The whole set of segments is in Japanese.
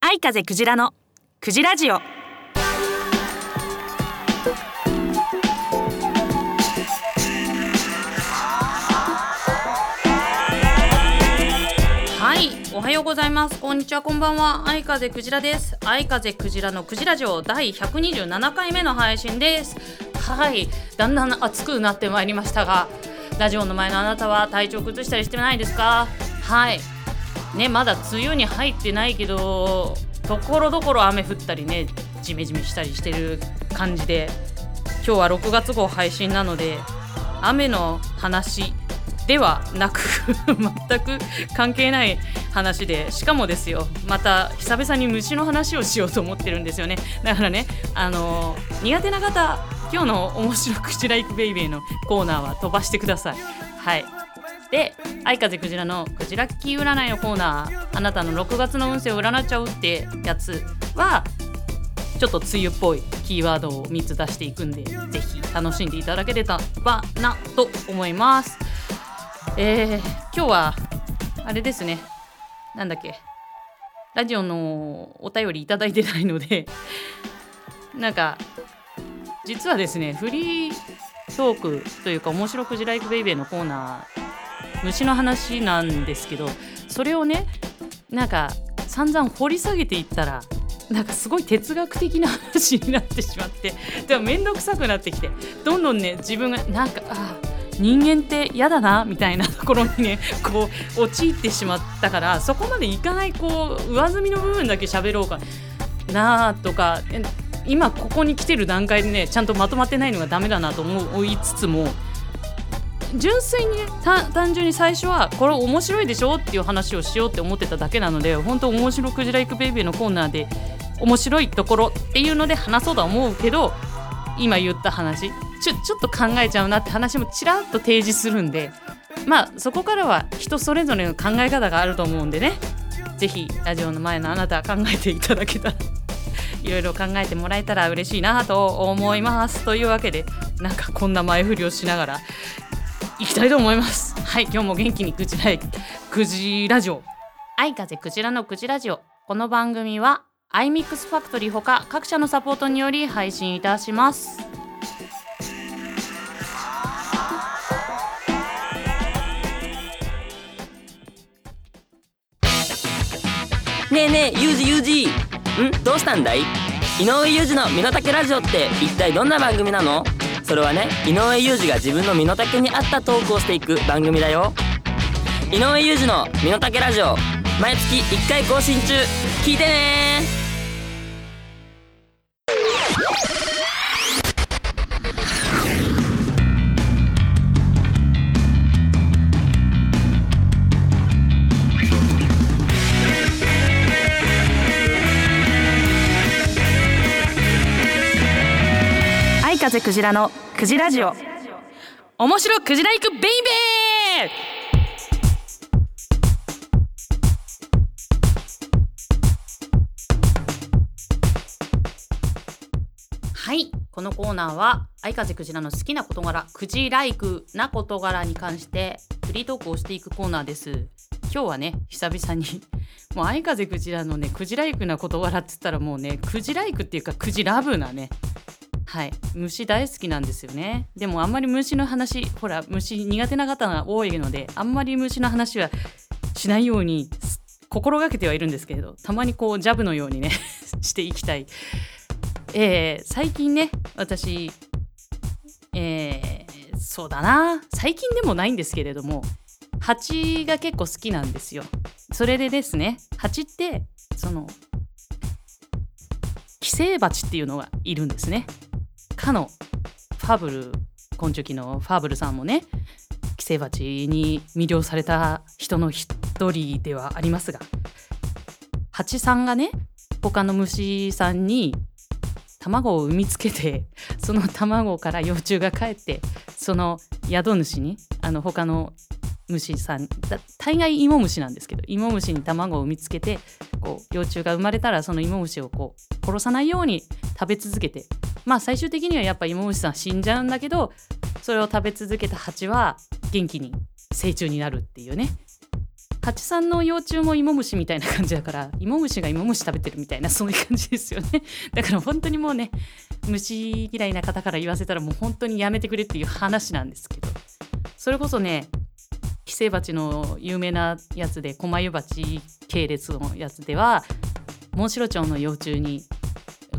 愛風クジラのクジラジオ。はいおはようございます。こんにちは。こんばんは。愛風クジラです。愛風クジラのクジラジオ第127回目の配信です。はいだんだん暑くなってまいりましたがラジオの前のあなたは体調崩したりしてないですか？はい。ねまだ梅雨に入ってないけどところどころ雨降ったりねジメジメしたりしてる感じで。今日は6月号配信なので雨の話ではなく 全く関係ない話で。しかもですよまた久々に虫の話をしようと思ってるんですよね。だからねあの苦手な方今日の面白くちらいくベイベーのコーナーは飛ばしてください。はい。で愛風クジラのクジラッキー占いのコーナーあなたの6月の運勢を占っちゃうってやつはちょっと梅雨っぽいキーワードを3つ出していくんでぜひ楽しんでいただければなと思います。えー、今日はあれですね。なんだっけ。ラジオのお便りいただいてないのでなんか実はですねフリートークというか面白くじライクベイベーのコーナー虫の話なんですけどそれをねなんか散々掘り下げていったらなんかすごい哲学的な話になってしまってでも面倒くさくなってきてどんどんね自分がなんかあ人間って嫌だなみたいなところにね こう陥ってしまったからそこまでいかないこう上積みの部分だけ喋ろうかなとか今ここに来てる段階でねちゃんとまとまってないのがダメだなと思いつつも純粋にね単純に最初はこれ面白いでしょっていう話をしようって思ってただけなので本当面白くじらいくベイビーのコーナーで面白いところっていうので話そうと思うけど今言った話ちょちょっと考えちゃうなって話もちらっと提示するんでまあそこからは人それぞれの考え方があると思うんでね。是非ラジオの前のあなた考えていただけたら。いろいろ考えてもらえたら嬉しいなと思います。というわけでなんかこんな前振りをしながらいきたいと思います。はい今日も元気にクジラクジラジオ愛風クジラのクジラジオこの番組はアイミックスファクトリーほか各社のサポートにより配信いたします。ねえねえユージユージん？どうしたんだい？井上裕二の身の丈ラジオって一体どんな番組なの？それはね井上裕二が自分の身の丈に合ったトークをしていく番組だよ。井上裕二の身の丈ラジオ毎月1回更新中。聞いてね愛風クジラのクジラジオ。面白クジラ行くベイベー！はいこのコーナーは愛風クジラの好きな事柄クジライクな事柄に関してフリートークをしていくコーナーです。今日はね久々に もう愛風クジラのねクジライクな事柄っつったらもうねクジライクっていうかクジラブなねはい。虫大好きなんですよね。でもあんまり虫の話ほら虫苦手な方が多いのであんまり虫の話はしないように心がけてはいるんですけれどたまにこうジャブのようにね していきたい。えー、最近ね私えー、そうだな。最近でもないんですけれども蜂が結構好きなんですよ。それでですね蜂ってその寄生蜂っていうのがいるんですね。かのファブル昆虫記のファブルさんもね寄生蜂に魅了された人の一人ではありますが蜂さんがね他の虫さんに卵を産みつけてその卵から幼虫が帰ってその宿主にあの他の虫さん大概芋虫なんですけど芋虫に卵を産みつけてこう幼虫が生まれたらその芋虫をこう殺さないように食べ続けてまあ最終的にはやっぱ芋虫さん死んじゃうんだけどそれを食べ続けた蜂は元気に成虫になるっていうね。蜂さんの幼虫も芋虫みたいな感じだから芋虫が芋虫食べてるみたいなそういう感じですよね。だから本当にもうね虫嫌いな方から言わせたらもう本当にやめてくれっていう話なんですけど。それこそね寄生蜂の有名なやつでコマユバチ系列のやつではモンシロチョウの幼虫に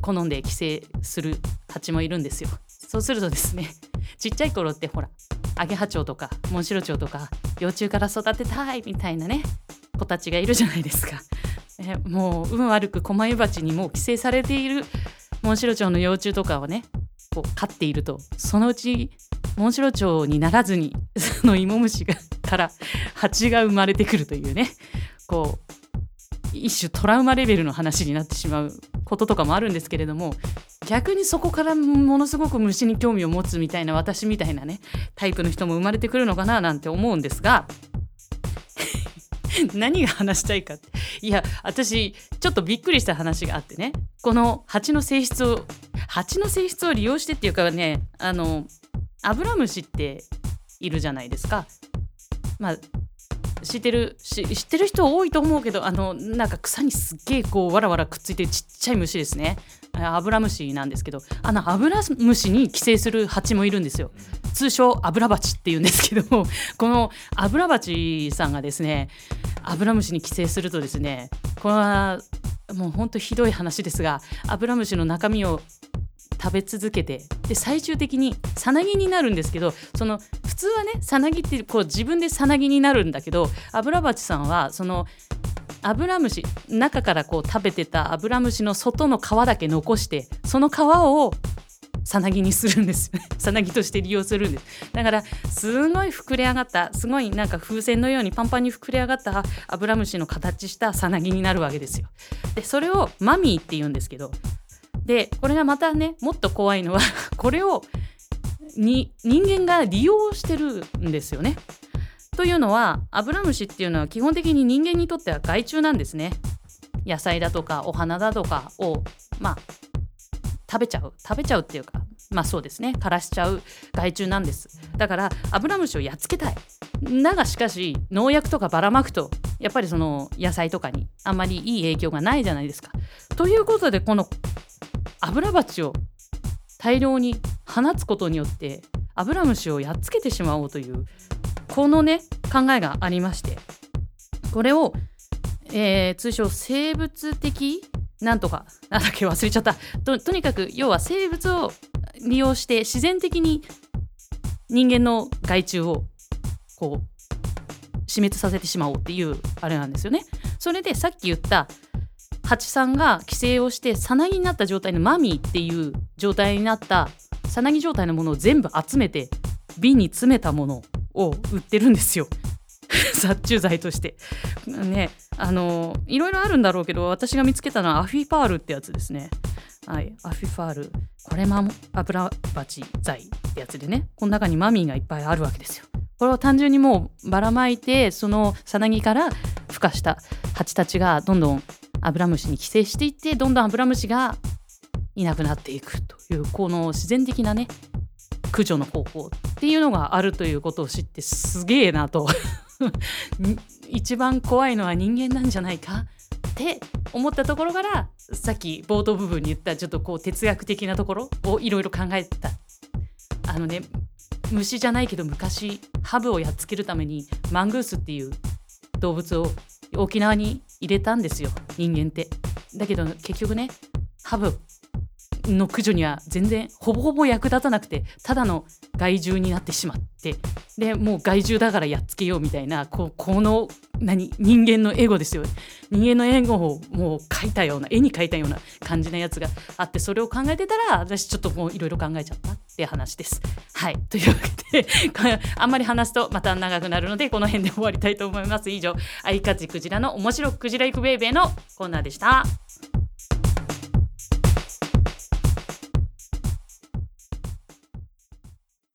好んで寄生する蜂もいるんですよそうするとですね ちっちゃい頃ってほらアゲハチョウとかモンシロチョウとか幼虫から育てたいみたいなね子たちがいるじゃないですか。え もう運悪くコマユバチにもう寄生されているモンシロチョウの幼虫とかをねこう飼っているとそのうちモンシロチョウにならずに その芋虫がから蜂が生まれてくるというね。こう一種トラウマレベルの話になってしまうこととかもあるんですけれども逆にそこからものすごく虫に興味を持つみたいな私みたいなねタイプの人も生まれてくるのかななんて思うんですが 何が話したいかって。いや私ちょっとびっくりした話があってね。この蜂の性質を蜂の性質を利用してっていうかねあのアブラムシっているじゃないですか。まあ知ってる知ってる人多いと思うけどあのなんか草にすっげえこうわらわらくっついてるちっちゃい虫ですね。アブラムシなんですけど。あのアブラムシに寄生する蜂もいるんですよ。通称アブラバチっていうんですけども。このアブラバチさんがですねアブラムシに寄生するとですねこれはもうほんとひどい話ですがアブラムシの中身を食べ続けてで最終的にさなぎになるんですけどその通はねさなぎってこう自分でさなぎになるんだけどアブラバチさんはそのアブラムシ中からこう食べてたアブラムシの外の皮だけ残してその皮をさなぎにするんです さなぎとして利用するんです。だからすごい膨れ上がったすごいなんか風船のようにパンパンに膨れ上がったアブラムシの形したさなぎになるわけですよ。でそれをマミーって言うんですけどでこれがまたねもっと怖いのはこれをに人間が利用してるんですよね。というのはアブラムシっていうのは基本的に人間にとっては害虫なんですね。野菜だとかお花だとかをまあ食べちゃう。食べちゃうっていうかまあそうですね。枯らしちゃう害虫なんです。だからアブラムシをやっつけたい。だがしかし農薬とかばらまくとやっぱりその野菜とかにあんまりいい影響がないじゃないですか。ということでこのアブラバチを大量に放つことによってアブラムシをやっつけてしまおうというこのね考えがありましてこれを、えー、通称生物的なんとかなんだっけ忘れちゃったととにかく要は生物を利用して自然的に人間の害虫をこう死滅させてしまおうっていうあれなんですよね。それでさっき言った蜂さんが寄生をしてさなぎになった状態のマミーっていう状態になったさなぎ状態のものを全部集めて瓶に詰めたものを売ってるんですよ。殺虫剤として。ねあのいろいろあるんだろうけど私が見つけたのはアフィファールってやつですね。はいアフィファール。これも油鉢剤ってやつでね。この中にマミーがいっぱいあるわけですよ。これを単純にもうばらまいてそのさなぎから孵化した蜂たちがどんどんアブラムシに寄生していってどんどんアブラムシがいなくなっていくというこの自然的なね駆除の方法っていうのがあるということを知ってすげえなと。一番怖いのは人間なんじゃないかって思ったところからさっき冒頭部分に言ったちょっとこう哲学的なところをいろいろ考えた。あのね虫じゃないけど昔ハブをやっつけるためにマングースっていう動物を沖縄に入れたんですよ人間って。だけど結局ねハブの駆除には全然ほぼほぼ役立たなくてただの害獣になってしまってでもう害獣だからやっつけようみたいなここの何人間のエゴですよ人間のエゴをもう描いたような絵に描いたような感じなやつがあってそれを考えてたら私ちょっともういろいろ考えちゃったって話です。はいというわけであんまり話すとまた長くなるのでこの辺で終わりたいと思います。以上「アイカジクジラの面白くクジラ行くベイベー」のコーナーでした。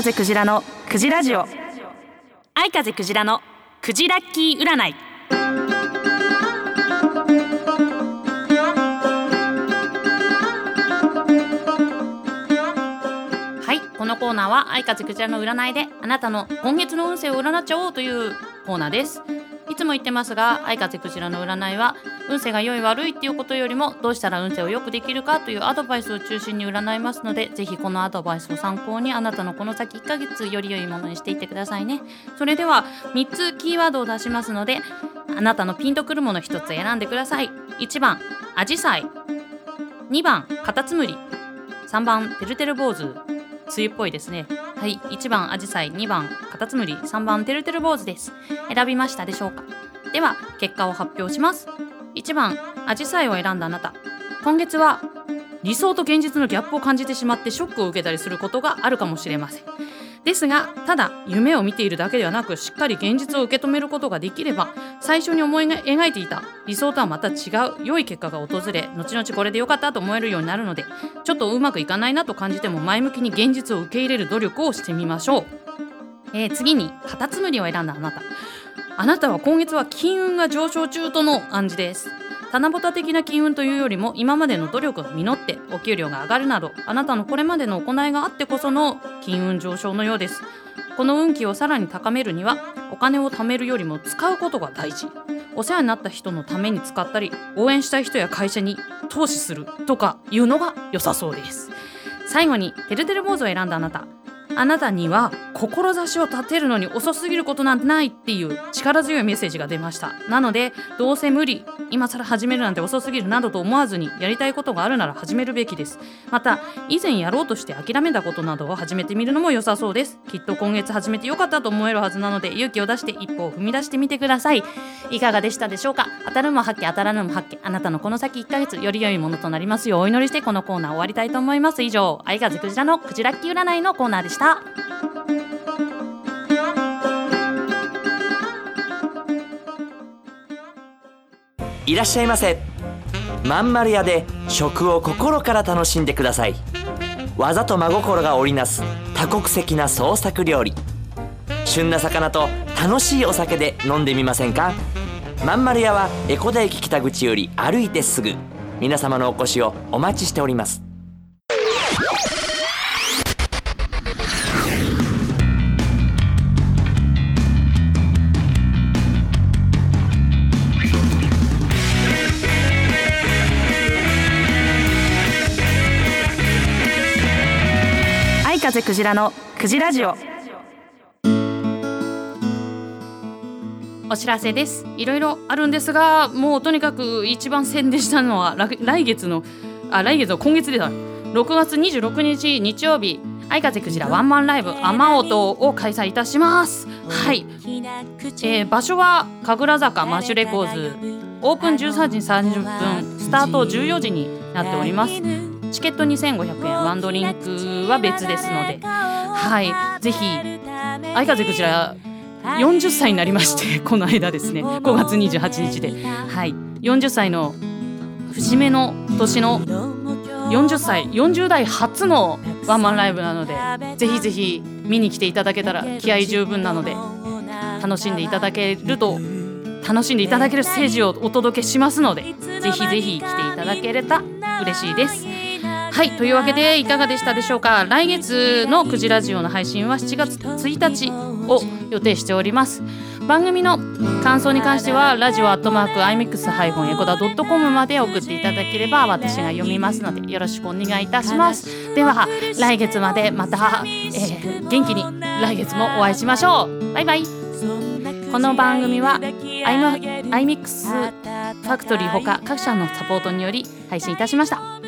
風クジラのクジラジオ。愛風クジラのクジラッキー占い。はいこのコーナーは愛風クジラの占いであなたの今月の運勢を占っちゃおうというコーナーです。いつも言ってますが愛風クジラの占いは運勢が良い悪いっていうことよりもどうしたら運勢を良くできるかというアドバイスを中心に占いますのでぜひこのアドバイスを参考にあなたのこの先1ヶ月より良いものにしていってくださいね。それでは3つキーワードを出しますのであなたのピンとくるもの1つ選んでください。1番アジサイ。2番カタツムリ。3番てるてる坊主。梅雨っぽいですね。はい1番アジサイ2番カタツムリ3番てるてる坊主です。選びましたでしょうか？では結果を発表します。1番アジサイを選んだあなた。今月は理想と現実のギャップを感じてしまってショックを受けたりすることがあるかもしれません。ですがただ夢を見ているだけではなくしっかり現実を受け止めることができれば最初に思い描いていた理想とはまた違う良い結果が訪れ後々これで良かったと思えるようになるのでちょっとうまくいかないなと感じても前向きに現実を受け入れる努力をしてみましょう、えー次にカタツムリを選んだあなた。あなたは今月は金運が上昇中との暗示です。七夕的な金運というよりも今までの努力が実ってお給料が上がるなどあなたのこれまでの行いがあってこその金運上昇のようです。この運気をさらに高めるにはお金を貯めるよりも使うことが大事。お世話になった人のために使ったり応援したい人や会社に投資するとかいうのが良さそうです。最後にてるてる坊主を選んだあなた。あなたには志を立てるのに遅すぎることなんてないっていう力強いメッセージが出ました。なのでどうせ無理今更始めるなんて遅すぎるなどと思わずにやりたいことがあるなら始めるべきです。また以前やろうとして諦めたことなどを始めてみるのも良さそうです。きっと今月始めてよかったと思えるはずなので勇気を出して一歩を踏み出してみてください。いかがでしたでしょうか？当たるも発見当たらぬも発見あなたのこの先1ヶ月より良いものとなりますようお祈りしてこのコーナー終わりたいと思います。以上愛風クジラのクジラッキ占いのコーナーでした。いらっしゃいませ。まんまる屋で食を心から楽しんでください。技と真心が織りなす多国籍な創作料理。旬な魚と楽しいお酒で飲んでみませんか？まんまる屋は江古田駅北口より歩いてすぐ。皆様のお越しをお待ちしております。風クジラのクジラジオ。お知らせです。いろいろあるんですがもうとにかく一番宣伝したのは来月のあ来月の今月でだ6月26日日曜日愛風クジラワンマンライブ雨音を開催いたします。はい、えー場所は神楽坂マッシュレコーズ。オープン13時30分スタート14時になっております。チケット2500円。ワンドリンクは別ですので。はい。ぜひ相風クジラ40歳になりまして この間ですね。5月28日で。はい。40歳の節目の年の40歳40代初のワンマンライブなのでぜひぜひ見に来ていただけたら気合十分なので楽しんでいただけると楽しんでいただけるステージをお届けしますのでぜひぜひ来ていただければ嬉しいです。はいというわけでいかがでしたでしょうか？来月のくじラジオの配信は7月1日を予定しております。番組の感想に関してはラジオアットマーク iMix- エコダ .com まで送っていただければ私が読みますのでよろしくお願いいたします。では来月までまた、えー元気に来月もお会いしましょう。バイバイ。この番組は iMix ファクトリーほか各社のサポートにより配信いたしました。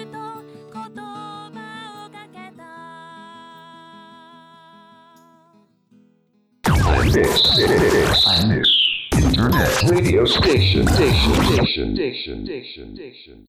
This, this, this, Internet radio station, station, station, station, station, station.